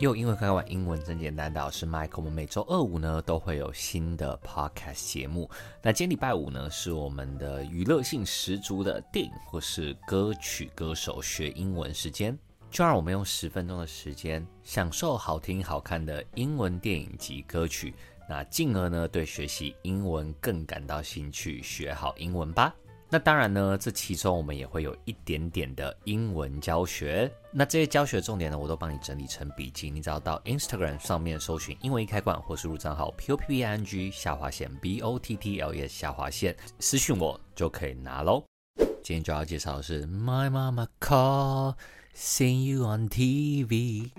又因为刚刚完英文真简单的，我是 Mike。我们每周二五呢都会有新的 podcast 节目。那今天礼拜五呢是我们的娱乐性十足的电影或是歌曲歌手学英文时间。就让我们用十分钟的时间，享受好听好看的英文电影及歌曲，那进而呢对学习英文更感到兴趣，学好英文吧。那当然呢，这其中我们也会有一点点的英文教学。那这些教学重点呢，我都帮你整理成笔记。你只要到 Instagram 上面搜寻“英文一开罐”或输入账号 p o p p i n g 下划线 b o t t l e s 下划线私讯我就可以拿喽。今天就要介绍的是 My Mama Call Seeing You on TV。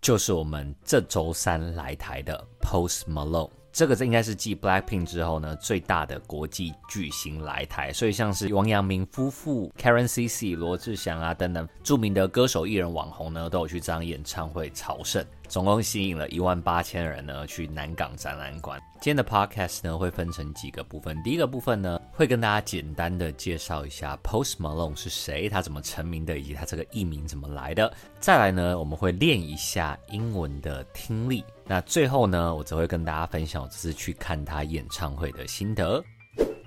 就是我们这周三来台的 Post Malone，这个这应该是继 Blackpink 之后呢最大的国际巨星来台，所以像是王阳明夫妇、Karen CC、罗志祥啊等等著名的歌手、艺人、网红呢都有去这场演唱会朝圣。总共吸引了一万八千人呢去南港展览馆。今天的 podcast 呢会分成几个部分。第一个部分呢会跟大家简单的介绍一下 Post Malone 是谁，他怎么成名的，以及他这个艺名怎么来的。再来呢我们会练一下英文的听力。那最后呢我则会跟大家分享我这次去看他演唱会的心得。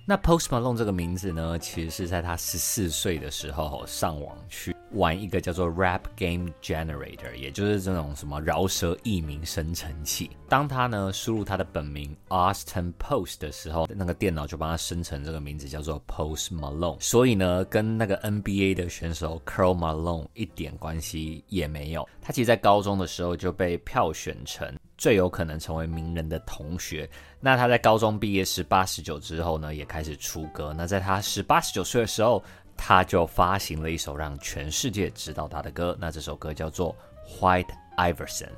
那 Post Malone 这个名字呢其实是在他十四岁的时候上网去。玩一个叫做 Rap Game Generator，也就是这种什么饶舌艺名生成器。当他呢输入他的本名 Austin Post 的时候，那个电脑就帮他生成这个名字叫做 Post Malone。所以呢，跟那个 NBA 的选手 Karl Malone 一点关系也没有。他其实，在高中的时候就被票选成最有可能成为名人的同学。那他在高中毕业十八、十九之后呢，也开始出歌。那在他十八、十九岁的时候，他就发行了一首让全世界知道他的歌，那这首歌叫做《White Iverson》。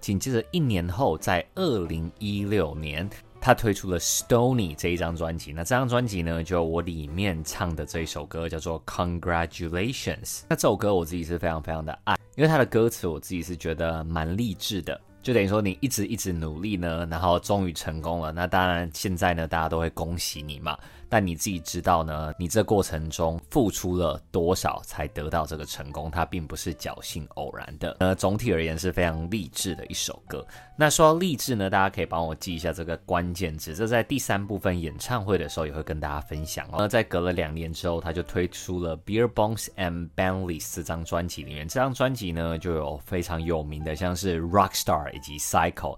紧接着一年后，在二零一六年，他推出了《Stoney》这一张专辑。那这张专辑呢，就我里面唱的这一首歌叫做《Congratulations》。那这首歌我自己是非常非常的爱，因为他的歌词我自己是觉得蛮励志的。就等于说你一直一直努力呢，然后终于成功了。那当然现在呢，大家都会恭喜你嘛。但你自己知道呢，你这过程中付出了多少才得到这个成功？它并不是侥幸偶然的。呃，总体而言是非常励志的一首歌。那说到励志呢，大家可以帮我记一下这个关键字。这在第三部分演唱会的时候也会跟大家分享哦。那在隔了两年之后，他就推出了《Beer Bongs and Bentleys》这张专辑里面，这张专辑呢就有非常有名的，像是《Rockstar》以及《Cycle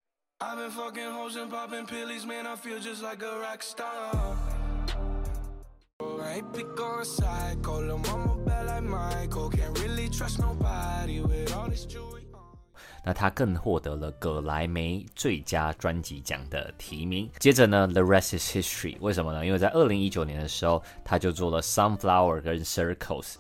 Psycho》。那他更获得了葛莱美最佳专辑奖的提名。接着呢，《The Rest Is History》为什么呢？因为在二零一九年的时候，他就做了《Sunflower》跟《Circles》。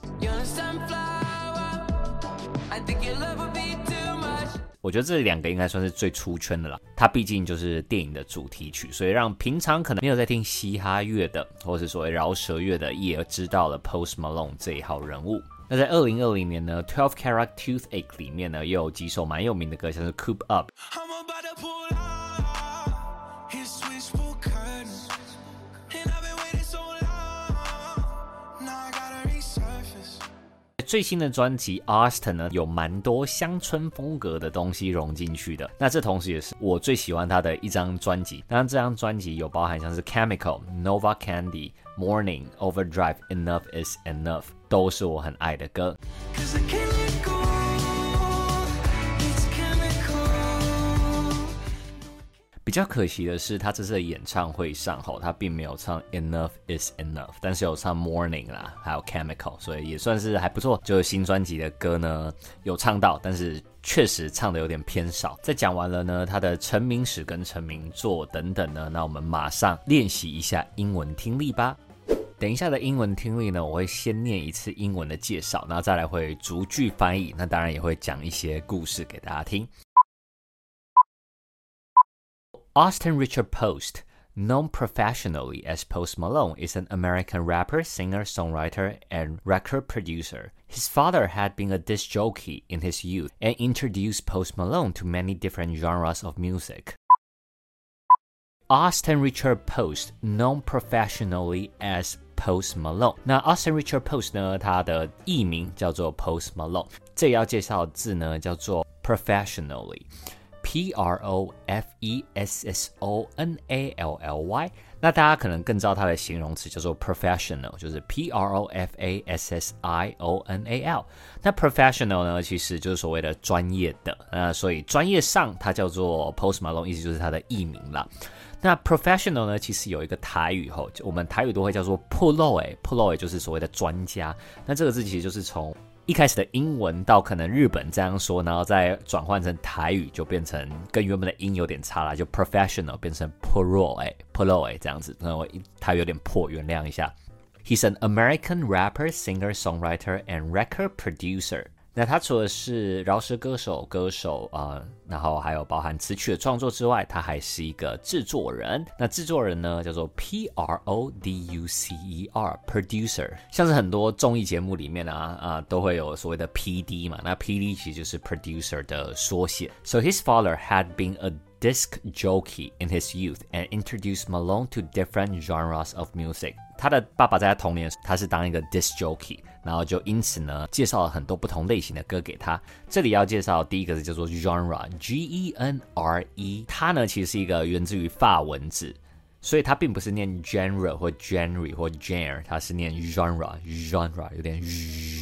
我觉得这两个应该算是最出圈的啦。它毕竟就是电影的主题曲，所以让平常可能没有在听嘻哈乐的，或是所谓饶舌乐的，也知道了 Post Malone 这一号人物。那在二零二零年呢，《Twelve Carat Toothache》里面呢，又有几首蛮有名的歌，像是《Coop Up》。最新的专辑《Austin》呢，有蛮多乡村风格的东西融进去的。那这同时也是我最喜欢他的一张专辑。那，这张专辑有包含像是《Chemical》、《Nova Candy》、《Morning》、《Overdrive》、《Enough Is Enough》，都是我很爱的歌。比较可惜的是，他这次的演唱会上吼，他并没有唱 Enough is Enough，但是有唱 Morning 啦，还有 Chemical，所以也算是还不错。就是新专辑的歌呢，有唱到，但是确实唱的有点偏少。在讲完了呢，他的成名史跟成名作等等呢，那我们马上练习一下英文听力吧。等一下的英文听力呢，我会先念一次英文的介绍，然后再来会逐句翻译，那当然也会讲一些故事给大家听。Austin Richard Post, known professionally as Post Malone, is an American rapper, singer, songwriter, and record producer. His father had been a disc jockey in his youth and introduced Post Malone to many different genres of music. Austin Richard Post, known professionally as Post Malone。那 Austin Richard Post 呢，他的艺名叫做 Post Malone。这里要介绍的字呢，叫做 professionally。 P R O F E S S O N A L L Y，那大家可能更知道它的形容词叫做 professional，就是 P R O F A S S I O N A L。那 professional 呢，其实就是所谓的专业的，那所以专业上它叫做 Post Malone，意思就是它的艺名啦。那 professional 呢，其实有一个台语吼，我们台语都会叫做 pro 诶，pro 就是所谓的专家。那这个字其实就是从一开始的英文到可能日本这样说，然后再转换成台语，就变成跟原本的音有点差了，就 professional 变成 pro 哎，pro 哎这样子，那我台语有点破，原谅一下。He's an American rapper, singer, songwriter, and record producer. 那他除了是饶舌歌手、歌手啊、然后还有包含词曲的创作之外，他还是一个制作人。那制作人呢，叫做 P R O D U C E R，producer。像是很多综艺节目里面啊啊，都会有所谓的 P D 嘛。那 P D 其实就是 producer 的缩写。So his father had been a disc jockey in his youth and introduced Malone to different genres of music。他的爸爸在他童年，他是当一个 disc jockey。然后就因此呢，介绍了很多不同类型的歌给他。这里要介绍第一个字叫做 genre，G E N R E，它呢其实是一个源自于法文字，所以它并不是念 genre 或 genre 或 genre，它是念 genre，genre 有点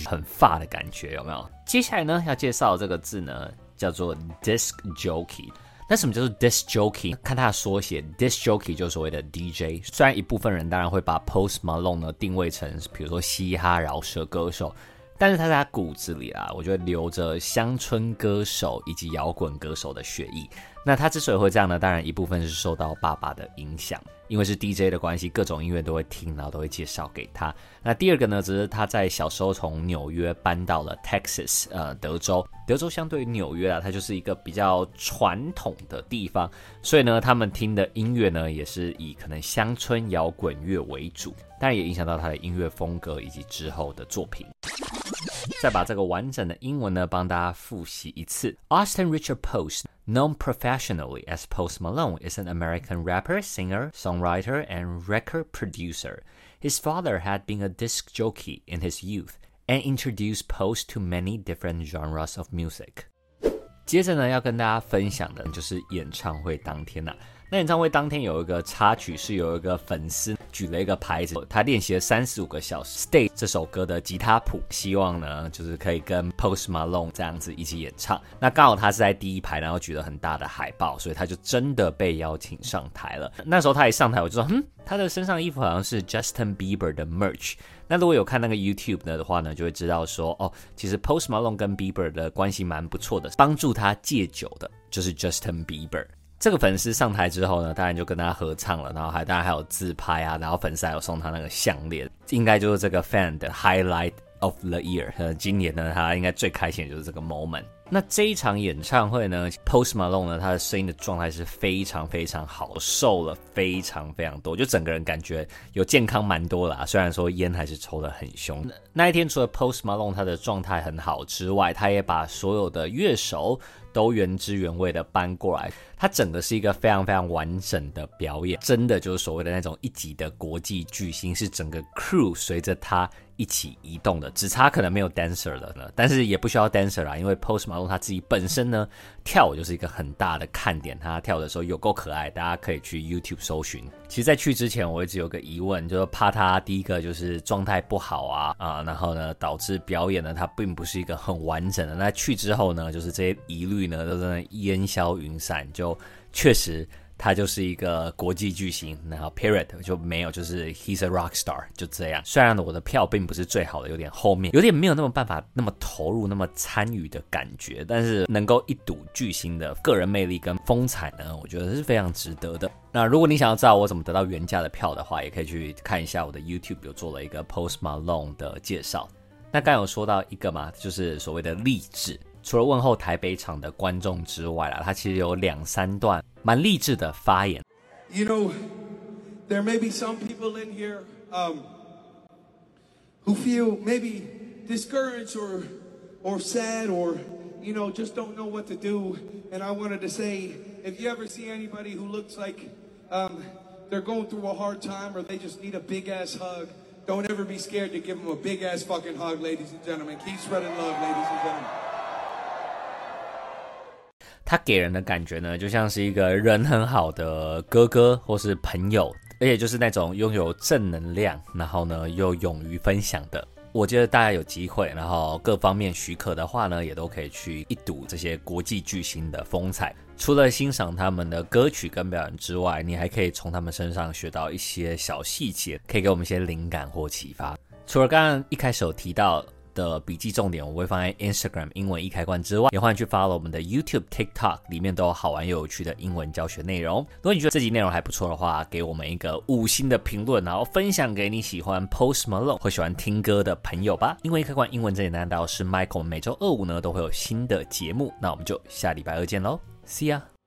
很法的感觉，有没有？接下来呢要介绍这个字呢叫做 disc jockey。那什么叫做 disc jockey？看它的缩写 dis jockey 就是所谓的 DJ。虽然一部分人当然会把 Post Malone 呢定位成，比如说嘻哈饶舌歌手，但是他在他骨子里啊，我觉得留着乡村歌手以及摇滚歌手的血液。那他之所以会这样呢，当然一部分是受到爸爸的影响。因为是 DJ 的关系，各种音乐都会听，然后都会介绍给他。那第二个呢，则是他在小时候从纽约搬到了 Texas，呃，德州。德州相对于纽约啊，它就是一个比较传统的地方，所以呢，他们听的音乐呢，也是以可能乡村摇滚乐为主，当然也影响到他的音乐风格以及之后的作品。再把这个完整的英文呢，帮大家复习一次：Austin Richard Post。Known professionally as Post Malone, is an American rapper, singer, songwriter, and record producer. His father had been a disc jockey in his youth and introduced Post to many different genres of music. 接着呢，要跟大家分享的就是演唱会当天呐、啊。 那演唱会当天有一个插曲，是有一个粉丝举了一个牌子，他练习了三十五个小时，Stay 这首歌的吉他谱，希望呢就是可以跟 Post Malone 这样子一起演唱。那刚好他是在第一排，然后举了很大的海报，所以他就真的被邀请上台了。那时候他一上台，我就说，嗯，他的身上衣服好像是 Justin Bieber 的 merch。那如果有看那个 YouTube 的话呢，就会知道说，哦，其实 Post Malone 跟 Bieber 的关系蛮不错的，帮助他戒酒的就是 Justin Bieber。这个粉丝上台之后呢，当然就跟他合唱了，然后还当然还有自拍啊，然后粉丝还有送他那个项链，应该就是这个 fan 的 highlight of the year。今年呢，他应该最开心的就是这个 moment。那这一场演唱会呢，Post Malone 呢，他的声音的状态是非常非常好，瘦了非常非常多，就整个人感觉有健康蛮多啦。虽然说烟还是抽得很凶。那一天除了 Post Malone 他的状态很好之外，他也把所有的乐手都原汁原味的搬过来，它整个是一个非常非常完整的表演，真的就是所谓的那种一级的国际巨星，是整个 crew 随着他一起移动的，只差可能没有 dancer 了呢，但是也不需要 dancer 啦，因为 Post Malone 他自己本身呢，跳舞就是一个很大的看点，他跳的时候有够可爱，大家可以去 YouTube 搜寻。其实，在去之前，我一直有个疑问，就是怕他第一个就是状态不好啊啊，然后呢导致表演呢他并不是一个很完整的。那去之后呢，就是这些疑虑呢都在烟消云散，就确实。他就是一个国际巨星，然后 period 就没有，就是 he's a rock star 就这样。虽然，我的票并不是最好的，有点后面，有点没有那么办法那么投入，那么参与的感觉。但是能够一睹巨星的个人魅力跟风采呢，我觉得是非常值得的。那如果你想要知道我怎么得到原价的票的话，也可以去看一下我的 YouTube，有做了一个 Post Malone 的介绍。那刚有说到一个嘛，就是所谓的励志。除了问候台北场的观众之外啦，他其实有两三段蛮励志的发言。You know, there may be some people in here, um, who feel maybe discouraged or, or sad or, you know, just don't know what to do. And I wanted to say, if you ever see anybody who looks like um, they're going through a hard time or they just need a big ass hug, don't ever be scared to give them a big ass fucking hug, ladies and gentlemen. Keep spreading love, ladies and gentlemen. 他给人的感觉呢，就像是一个人很好的哥哥或是朋友，而且就是那种拥有正能量，然后呢又勇于分享的。我觉得大家有机会，然后各方面许可的话呢，也都可以去一睹这些国际巨星的风采。除了欣赏他们的歌曲跟表演之外，你还可以从他们身上学到一些小细节，可以给我们一些灵感或启发。除了刚刚一开始有提到的笔记重点，我会放在 Instagram 英文一开关之外，也欢迎去 follow 我们的 YouTube、TikTok，里面都有好玩又有趣的英文教学内容。如果你觉得这集内容还不错的话，给我们一个五星的评论，然后分享给你喜欢 Post Malone 或喜欢听歌的朋友吧。英文一开关，英文这里，难道是 Michael，每周二五呢都会有新的节目，那我们就下礼拜二见喽，See ya。